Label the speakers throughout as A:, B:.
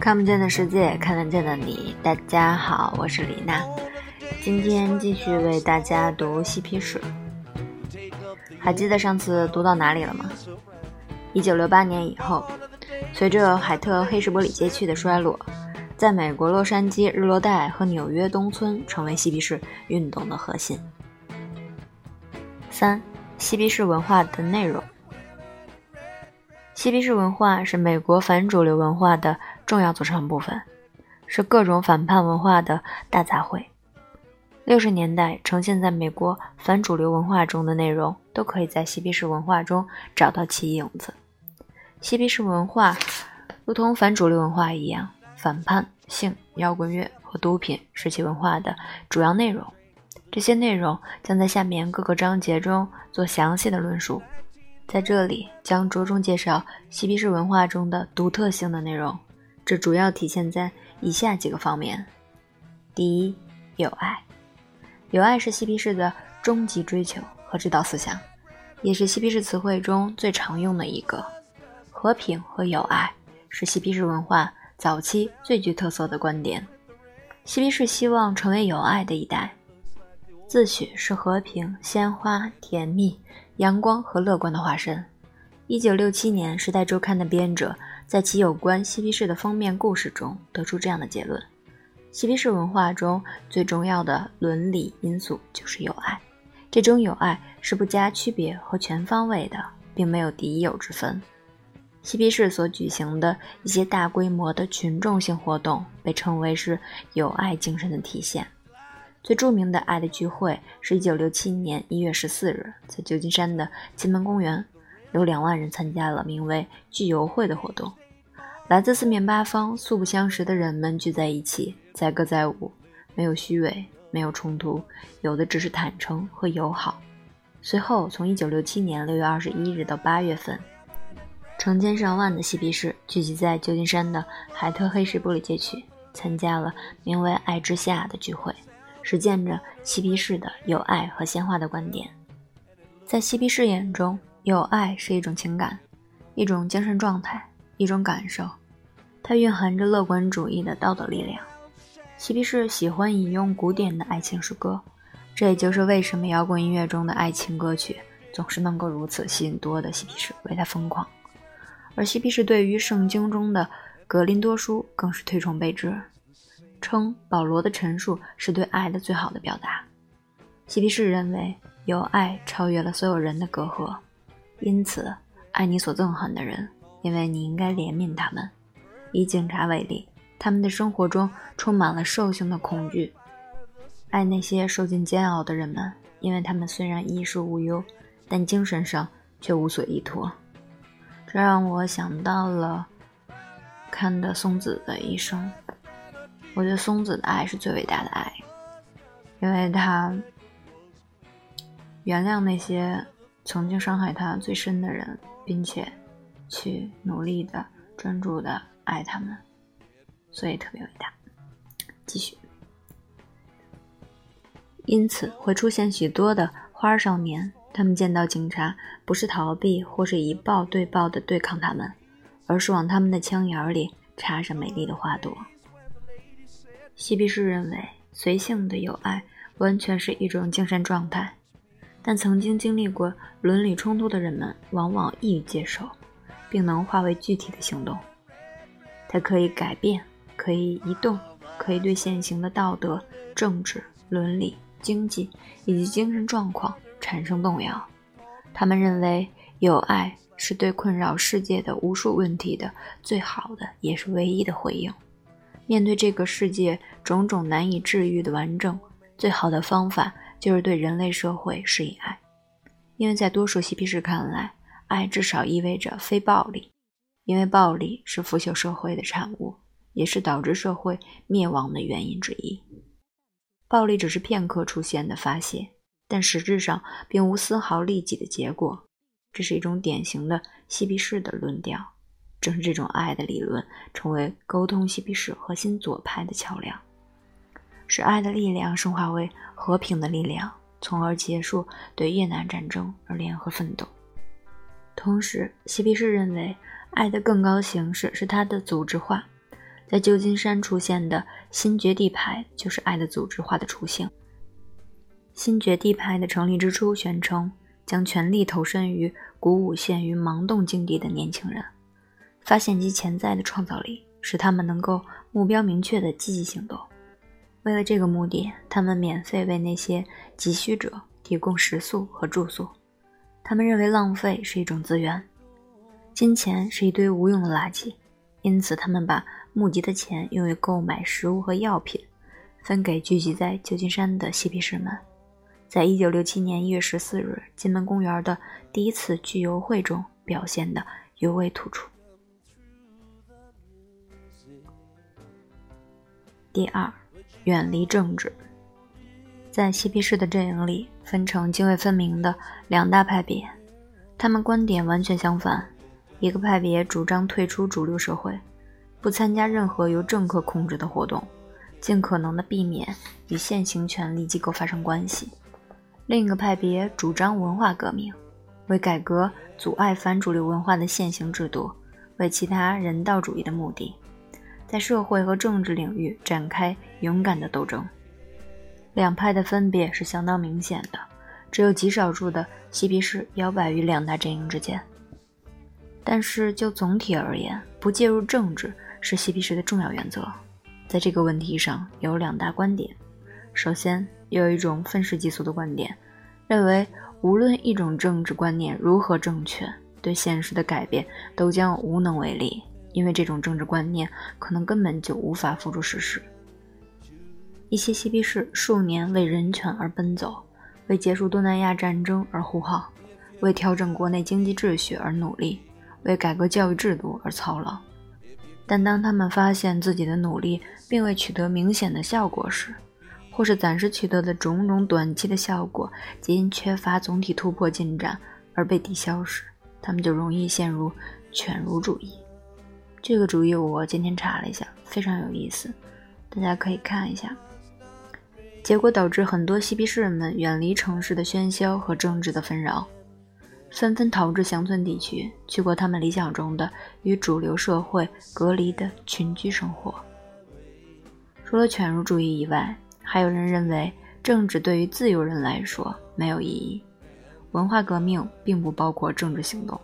A: 看不见的世界，看得见的你。大家好，我是李娜，今天继续为大家读嬉皮士。还记得上次读到哪里了吗？一九六八年以后，随着海特黑士伯里街区的衰落，在美国洛杉矶日落带和纽约东村成为嬉皮士运动的核心。三、嬉皮士文化的内容。嬉皮士文化是美国反主流文化的重要组成部分，是各种反叛文化的大杂烩。六十年代呈现在美国反主流文化中的内容，都可以在嬉皮士文化中找到其影子。嬉皮士文化如同反主流文化一样，反叛、性、摇滚乐和毒品是其文化的主要内容。这些内容将在下面各个章节中做详细的论述。在这里将着重介绍嬉皮士文化中的独特性的内容，这主要体现在以下几个方面：第一，友爱。友爱是嬉皮士的终极追求和指导思想，也是嬉皮士词汇中最常用的一个。和平和友爱是嬉皮士文化早期最具特色的观点。嬉皮士希望成为友爱的一代，自诩是和平、鲜花、甜蜜。阳光和乐观的化身。一九六七年，《时代周刊》的编者在其有关嬉皮士的封面故事中得出这样的结论：嬉皮士文化中最重要的伦理因素就是友爱。这种友爱是不加区别和全方位的，并没有敌友之分。嬉皮士所举行的一些大规模的群众性活动被称为是友爱精神的体现。最著名的爱的聚会是一九六七年一月十四日，在旧金山的金门公园，有两万人参加了名为“聚友会”的活动。来自四面八方、素不相识的人们聚在一起，载歌载舞，没有虚伪，没有冲突，有的只是坦诚和友好。随后，从一九六七年六月二十一日到八月份，成千上万的嬉皮士聚集在旧金山的海特黑石玻璃街区，参加了名为“爱之下”的聚会。实践着嬉皮士的友爱和鲜花的观点，在嬉皮士眼中，友爱是一种情感，一种精神状态，一种感受，它蕴含着乐观主义的道德力量。嬉皮士喜欢引用古典的爱情诗歌，这也就是为什么摇滚音乐中的爱情歌曲总是能够如此吸引多的嬉皮士为他疯狂。而嬉皮士对于圣经中的《格林多书》更是推崇备至。称保罗的陈述是对爱的最好的表达。嬉皮士认为，有爱超越了所有人的隔阂，因此爱你所憎恨的人，因为你应该怜悯他们。以警察为例，他们的生活中充满了兽性的恐惧。爱那些受尽煎熬的人们，因为他们虽然衣食无忧，但精神上却无所依托。这让我想到了看的松子的一生。我觉得松子的爱是最伟大的爱，因为他原谅那些曾经伤害他最深的人，并且去努力的、专注的爱他们，所以特别伟大。继续，因此会出现许多的花少年，他们见到警察不是逃避或是以暴对暴的对抗他们，而是往他们的枪眼里插上美丽的花朵。嬉皮士认为，随性的友爱完全是一种精神状态，但曾经经历过伦理冲突的人们往往易于接受，并能化为具体的行动。它可以改变，可以移动，可以对现行的道德、政治、伦理、经济以及精神状况产生动摇。他们认为，有爱是对困扰世界的无数问题的最好的，也是唯一的回应。面对这个世界种种难以治愈的顽症，最好的方法就是对人类社会施以爱。因为在多数嬉皮士看来，爱至少意味着非暴力，因为暴力是腐朽社会的产物，也是导致社会灭亡的原因之一。暴力只是片刻出现的发泄，但实质上并无丝毫利己的结果。这是一种典型的嬉皮士的论调。正是这种爱的理论，成为沟通嬉皮士核心左派的桥梁，使爱的力量升华为和平的力量，从而结束对越南战争而联合奋斗。同时，嬉皮士认为，爱的更高形式是它的组织化，在旧金山出现的新觉地派就是爱的组织化的雏形。新觉地派的成立之初，宣称将全力投身于鼓舞陷于盲动境地的年轻人，发现其潜在的创造力，使他们能够目标明确的积极行动。为了这个目的，他们免费为那些急需者提供食宿和住宿。他们认为浪费是一种资源，金钱是一堆无用的垃圾，因此他们把。募集的钱用于购买食物和药品，分给聚集在旧金山的嬉皮士们。在一九六七年一月十四日金门公园的第一次聚游会中，表现的尤为突出。第二，远离政治。在嬉皮士的阵营里，分成泾渭分明的两大派别，他们观点完全相反。一个派别主张退出主流社会。不参加任何由政客控制的活动，尽可能的避免与现行权力机构发生关系。另一个派别主张文化革命，为改革阻碍反主流文化的现行制度，为其他人道主义的目的，在社会和政治领域展开勇敢的斗争。两派的分别是相当明显的，只有极少数的嬉皮士摇摆于两大阵营之间。但是就总体而言，不介入政治。是嬉皮士的重要原则，在这个问题上有两大观点。首先，有一种愤世嫉俗的观点，认为无论一种政治观念如何正确，对现实的改变都将无能为力，因为这种政治观念可能根本就无法付诸实施。一些嬉皮士数年为人权而奔走，为结束东南亚战争而呼号，为调整国内经济秩序而努力，为改革教育制度而操劳。但当他们发现自己的努力并未取得明显的效果时，或是暂时取得的种种短期的效果皆因缺乏总体突破进展而被抵消时，他们就容易陷入犬儒主义。这个主义我今天查了一下，非常有意思，大家可以看一下。结果导致很多嬉皮士们远离城市的喧嚣和政治的纷扰。纷纷逃至乡村地区，去过他们理想中的与主流社会隔离的群居生活。除了犬儒主义以外，还有人认为政治对于自由人来说没有意义。文化革命并不包括政治行动。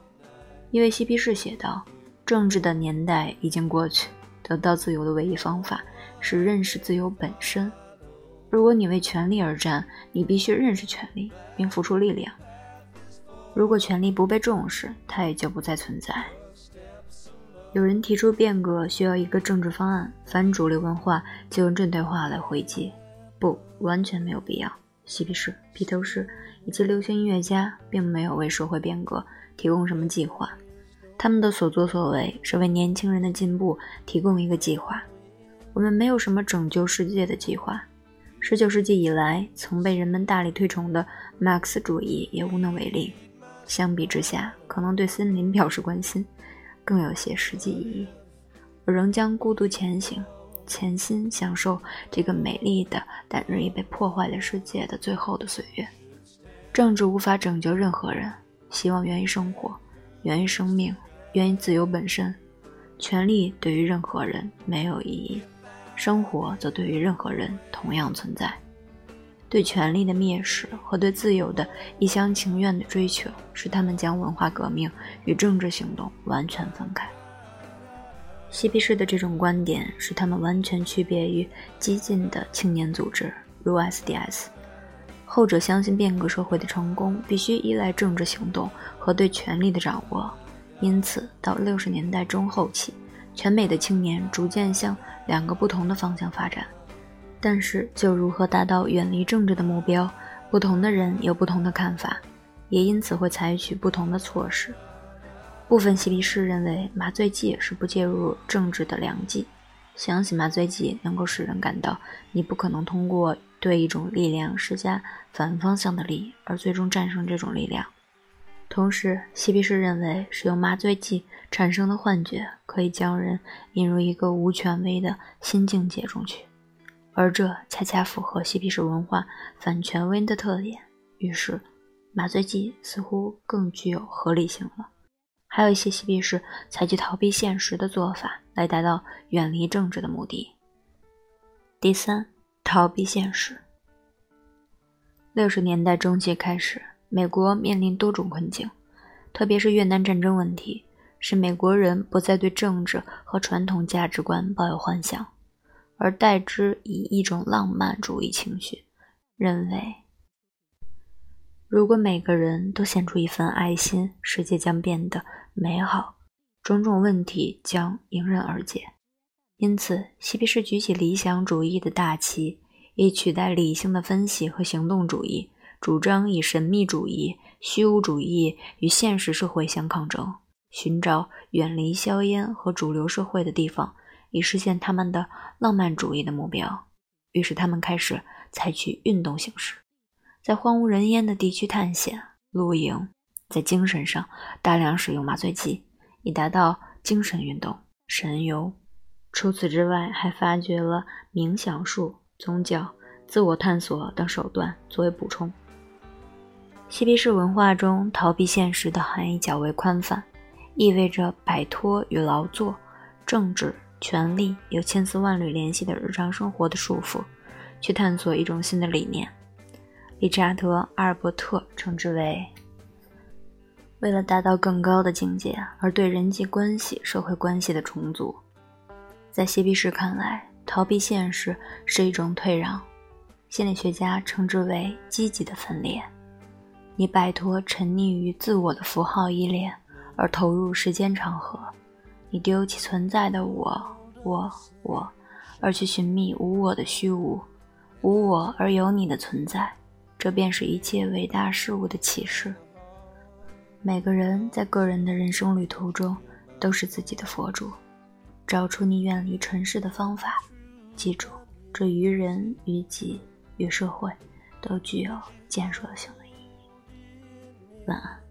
A: 一位嬉皮士写道：“政治的年代已经过去，得到自由的唯一方法是认识自由本身。如果你为权力而战，你必须认识权力并付出力量。”如果权力不被重视，它也就不再存在。有人提出变革需要一个政治方案，反主流文化就用这段话来回击：不，完全没有必要。嬉皮士、披头士以及流行音乐家并没有为社会变革提供什么计划，他们的所作所为是为年轻人的进步提供一个计划。我们没有什么拯救世界的计划。十九世纪以来曾被人们大力推崇的马克思主义也无能为力。相比之下，可能对森林表示关心，更有些实际意义。我仍将孤独前行，潜心享受这个美丽的但日益被破坏的世界的最后的岁月。政治无法拯救任何人，希望源于生活，源于生命，源于自由本身。权力对于任何人没有意义，生活则对于任何人同样存在。对权力的蔑视和对自由的一厢情愿的追求，使他们将文化革命与政治行动完全分开。嬉皮士的这种观点使他们完全区别于激进的青年组织，如 SDS。后者相信变革社会的成功必须依赖政治行动和对权力的掌握，因此到六十年代中后期，全美的青年逐渐向两个不同的方向发展。但是，就如何达到远离政治的目标，不同的人有不同的看法，也因此会采取不同的措施。部分嬉皮士认为麻醉剂是不介入政治的良剂，相信麻醉剂能够使人感到你不可能通过对一种力量施加反方向的力而最终战胜这种力量。同时，嬉皮士认为使用麻醉剂产生的幻觉可以将人引入一个无权威的新境界中去。而这恰恰符合嬉皮士文化反权威的特点，于是麻醉剂似乎更具有合理性了。还有一些嬉皮士采取逃避现实的做法来达到远离政治的目的。第三，逃避现实。六十年代中期开始，美国面临多种困境，特别是越南战争问题，使美国人不再对政治和传统价值观抱有幻想，而代之以一种浪漫主义情绪，认为如果每个人都献出一份爱心，世界将变得美好，种种问题将迎刃而解。因此，嬉皮士举起理想主义的大旗。以取代理性的分析和行动主义，主张以神秘主义、虚无主义与现实社会相抗争，寻找远离硝烟和主流社会的地方，以实现他们的浪漫主义的目标。于是，他们开始采取运动形式，在荒无人烟的地区探险、露营，在精神上大量使用麻醉剂，以达到精神运动、神游。除此之外，还发掘了冥想术。宗教、自我探索等手段作为补充。嬉皮士文化中，逃避现实的含义较为宽泛，意味着摆脱与劳作、政治、权力有千丝万缕联系的日常生活的束缚，去探索一种新的理念。理查德·阿尔伯特称之为“为了达到更高的境界而对人际关系、社会关系的重组”。在嬉皮士看来，逃避现实是一种退让，心理学家称之为积极的分裂。你摆脱沉溺于自我的符号依恋，而投入时间长河。你丢弃存在的我、我、我，而去寻觅无我的虚无。无我而有你的存在，这便是一切伟大事物的启示。每个人在个人的人生旅途中，都是自己的佛主。找出你远离尘世的方法。记住，这于人、于己、于社会，都具有建设性的意义。晚安。